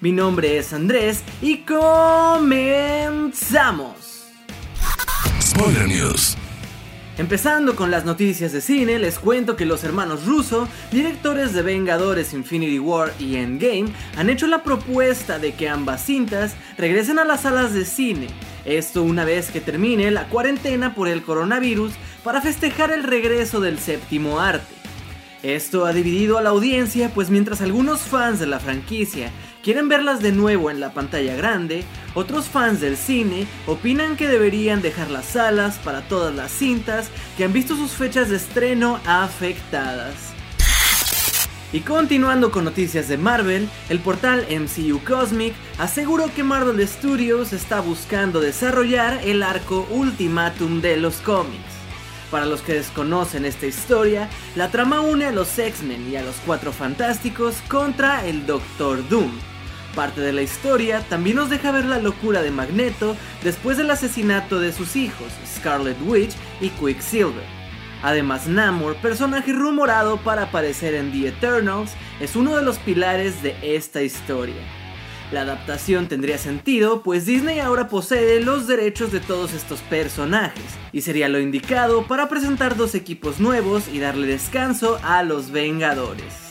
Mi nombre es Andrés y comenzamos. Spoiler News. Empezando con las noticias de cine, les cuento que los hermanos Russo, directores de Vengadores Infinity War y Endgame, han hecho la propuesta de que ambas cintas regresen a las salas de cine. Esto una vez que termine la cuarentena por el coronavirus para festejar el regreso del séptimo arte. Esto ha dividido a la audiencia, pues mientras algunos fans de la franquicia quieren verlas de nuevo en la pantalla grande, otros fans del cine opinan que deberían dejar las salas para todas las cintas que han visto sus fechas de estreno afectadas. Y continuando con noticias de Marvel, el portal MCU Cosmic aseguró que Marvel Studios está buscando desarrollar el arco Ultimatum de los cómics. Para los que desconocen esta historia, la trama une a los X-Men y a los Cuatro Fantásticos contra el Doctor Doom. Parte de la historia también nos deja ver la locura de Magneto después del asesinato de sus hijos, Scarlet Witch y Quicksilver. Además, Namor, personaje rumorado para aparecer en The Eternals, es uno de los pilares de esta historia. La adaptación tendría sentido, pues Disney ahora posee los derechos de todos estos personajes, y sería lo indicado para presentar dos equipos nuevos y darle descanso a los Vengadores.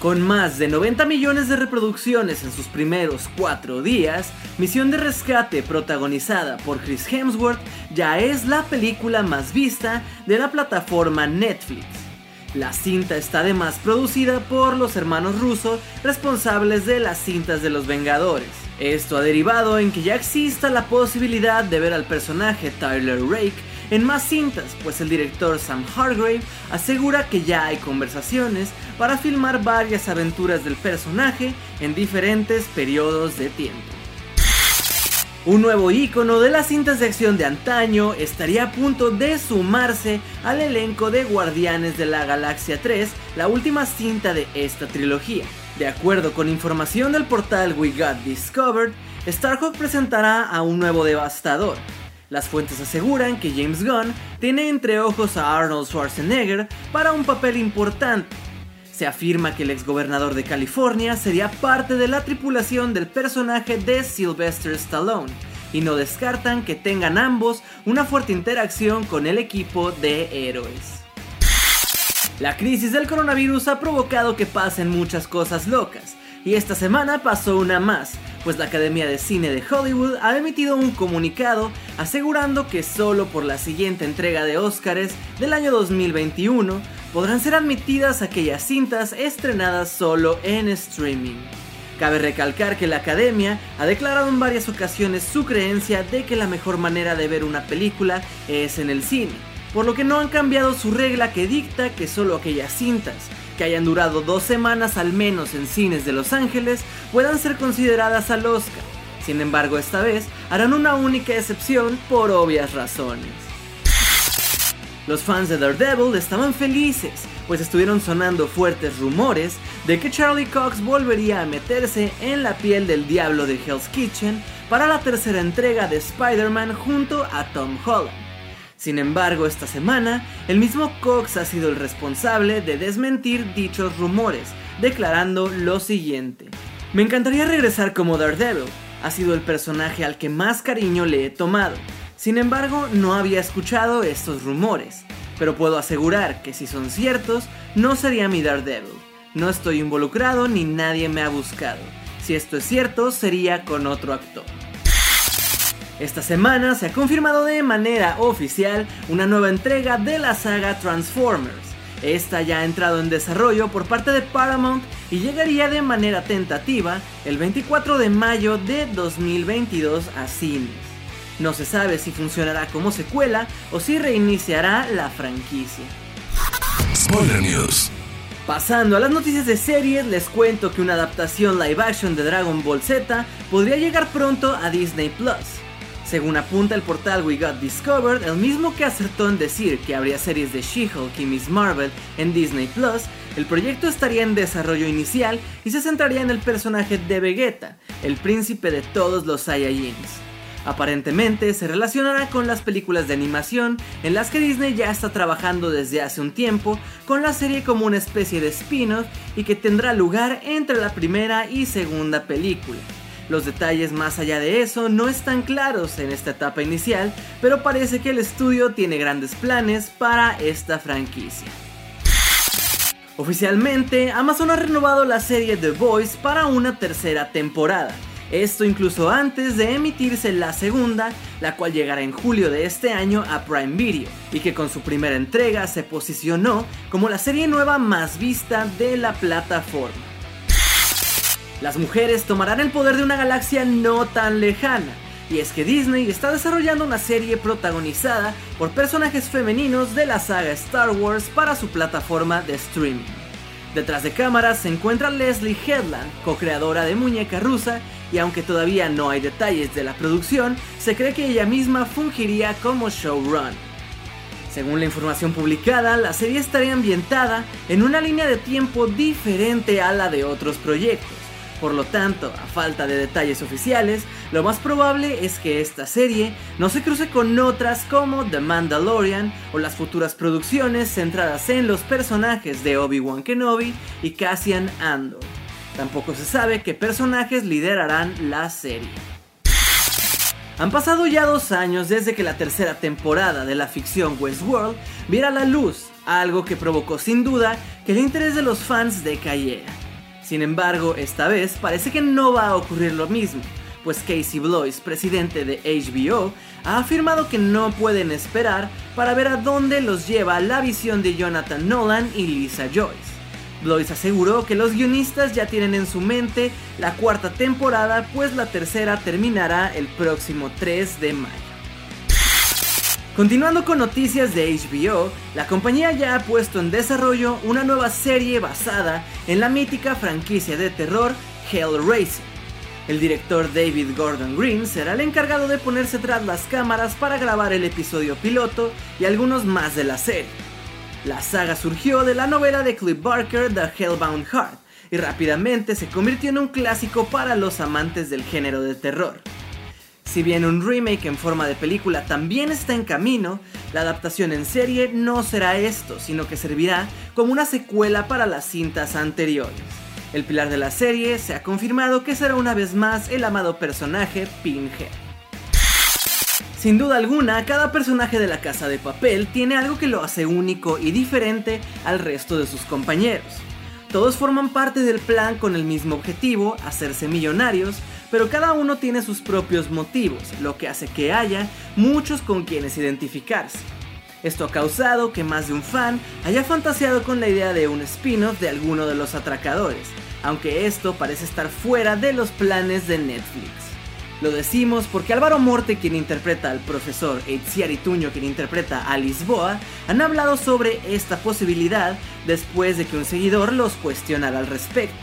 Con más de 90 millones de reproducciones en sus primeros 4 días, Misión de Rescate protagonizada por Chris Hemsworth ya es la película más vista de la plataforma Netflix. La cinta está además producida por los hermanos rusos responsables de las cintas de los Vengadores. Esto ha derivado en que ya exista la posibilidad de ver al personaje Tyler Rake en más cintas, pues el director Sam Hargrave asegura que ya hay conversaciones para filmar varias aventuras del personaje en diferentes periodos de tiempo. Un nuevo icono de las cintas de acción de antaño estaría a punto de sumarse al elenco de Guardianes de la Galaxia 3, la última cinta de esta trilogía. De acuerdo con información del portal We Got Discovered, Starhawk presentará a un nuevo devastador. Las fuentes aseguran que James Gunn tiene entre ojos a Arnold Schwarzenegger para un papel importante. Se afirma que el exgobernador de California sería parte de la tripulación del personaje de Sylvester Stallone, y no descartan que tengan ambos una fuerte interacción con el equipo de héroes. La crisis del coronavirus ha provocado que pasen muchas cosas locas, y esta semana pasó una más, pues la Academia de Cine de Hollywood ha emitido un comunicado asegurando que solo por la siguiente entrega de Oscars del año 2021 podrán ser admitidas aquellas cintas estrenadas solo en streaming. Cabe recalcar que la Academia ha declarado en varias ocasiones su creencia de que la mejor manera de ver una película es en el cine, por lo que no han cambiado su regla que dicta que solo aquellas cintas que hayan durado dos semanas al menos en cines de Los Ángeles puedan ser consideradas al Oscar. Sin embargo, esta vez harán una única excepción por obvias razones. Los fans de Daredevil estaban felices, pues estuvieron sonando fuertes rumores de que Charlie Cox volvería a meterse en la piel del diablo de Hell's Kitchen para la tercera entrega de Spider-Man junto a Tom Holland. Sin embargo, esta semana, el mismo Cox ha sido el responsable de desmentir dichos rumores, declarando lo siguiente. Me encantaría regresar como Daredevil, ha sido el personaje al que más cariño le he tomado. Sin embargo, no había escuchado estos rumores, pero puedo asegurar que si son ciertos, no sería mi Daredevil. No estoy involucrado ni nadie me ha buscado. Si esto es cierto, sería con otro actor. Esta semana se ha confirmado de manera oficial una nueva entrega de la saga Transformers. Esta ya ha entrado en desarrollo por parte de Paramount y llegaría de manera tentativa el 24 de mayo de 2022 a cines. No se sabe si funcionará como secuela o si reiniciará la franquicia. Spoiler News. Pasando a las noticias de series, les cuento que una adaptación live action de Dragon Ball Z podría llegar pronto a Disney Plus. Según apunta el portal We Got Discovered, el mismo que acertó en decir que habría series de She-Hulk y Miss Marvel en Disney Plus, el proyecto estaría en desarrollo inicial y se centraría en el personaje de Vegeta, el príncipe de todos los Saiyajins. Aparentemente se relacionará con las películas de animación en las que Disney ya está trabajando desde hace un tiempo con la serie como una especie de spin-off y que tendrá lugar entre la primera y segunda película. Los detalles más allá de eso no están claros en esta etapa inicial, pero parece que el estudio tiene grandes planes para esta franquicia. Oficialmente, Amazon ha renovado la serie The Voice para una tercera temporada. Esto incluso antes de emitirse la segunda, la cual llegará en julio de este año a Prime Video, y que con su primera entrega se posicionó como la serie nueva más vista de la plataforma. Las mujeres tomarán el poder de una galaxia no tan lejana. Y es que Disney está desarrollando una serie protagonizada por personajes femeninos de la saga Star Wars para su plataforma de streaming. Detrás de cámaras se encuentra Leslie Headland, co-creadora de Muñeca Rusa, y aunque todavía no hay detalles de la producción, se cree que ella misma fungiría como showrunner. Según la información publicada, la serie estaría ambientada en una línea de tiempo diferente a la de otros proyectos por lo tanto, a falta de detalles oficiales, lo más probable es que esta serie no se cruce con otras como The Mandalorian o las futuras producciones centradas en los personajes de Obi-Wan Kenobi y Cassian Andor. Tampoco se sabe qué personajes liderarán la serie. Han pasado ya dos años desde que la tercera temporada de la ficción Westworld viera la luz, algo que provocó sin duda que el interés de los fans decayera. Sin embargo, esta vez parece que no va a ocurrir lo mismo, pues Casey Blois, presidente de HBO, ha afirmado que no pueden esperar para ver a dónde los lleva la visión de Jonathan Nolan y Lisa Joyce. Blois aseguró que los guionistas ya tienen en su mente la cuarta temporada, pues la tercera terminará el próximo 3 de mayo. Continuando con noticias de HBO, la compañía ya ha puesto en desarrollo una nueva serie basada en la mítica franquicia de terror Hellraiser. El director David Gordon Green será el encargado de ponerse tras las cámaras para grabar el episodio piloto y algunos más de la serie. La saga surgió de la novela de Cliff Barker The Hellbound Heart y rápidamente se convirtió en un clásico para los amantes del género de terror. Si bien un remake en forma de película también está en camino, la adaptación en serie no será esto, sino que servirá como una secuela para las cintas anteriores. El pilar de la serie se ha confirmado que será una vez más el amado personaje Pinhead. Sin duda alguna, cada personaje de la Casa de Papel tiene algo que lo hace único y diferente al resto de sus compañeros. Todos forman parte del plan con el mismo objetivo, hacerse millonarios, pero cada uno tiene sus propios motivos, lo que hace que haya muchos con quienes identificarse. Esto ha causado que más de un fan haya fantaseado con la idea de un spin-off de alguno de los atracadores, aunque esto parece estar fuera de los planes de Netflix. Lo decimos porque Álvaro Morte, quien interpreta al profesor, Itziar Tuño, quien interpreta a Lisboa, han hablado sobre esta posibilidad después de que un seguidor los cuestionara al respecto.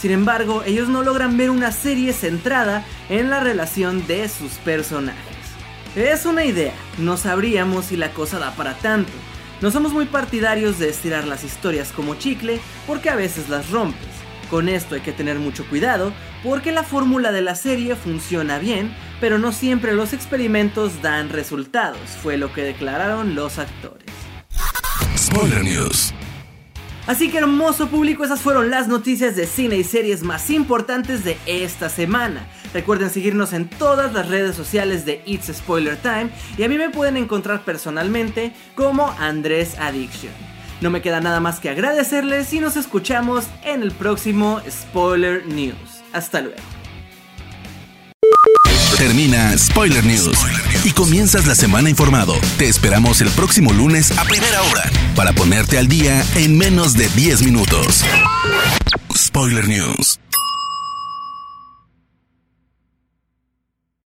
Sin embargo, ellos no logran ver una serie centrada en la relación de sus personajes. Es una idea, no sabríamos si la cosa da para tanto. No somos muy partidarios de estirar las historias como chicle porque a veces las rompes. Con esto hay que tener mucho cuidado porque la fórmula de la serie funciona bien, pero no siempre los experimentos dan resultados, fue lo que declararon los actores. Spoiler News. Así que hermoso público, esas fueron las noticias de cine y series más importantes de esta semana. Recuerden seguirnos en todas las redes sociales de It's Spoiler Time y a mí me pueden encontrar personalmente como Andrés Addiction. No me queda nada más que agradecerles y nos escuchamos en el próximo Spoiler News. Hasta luego. Termina Spoiler News y comienzas la semana informado. Te esperamos el próximo lunes a primera hora para ponerte al día en menos de 10 minutos. Spoiler News.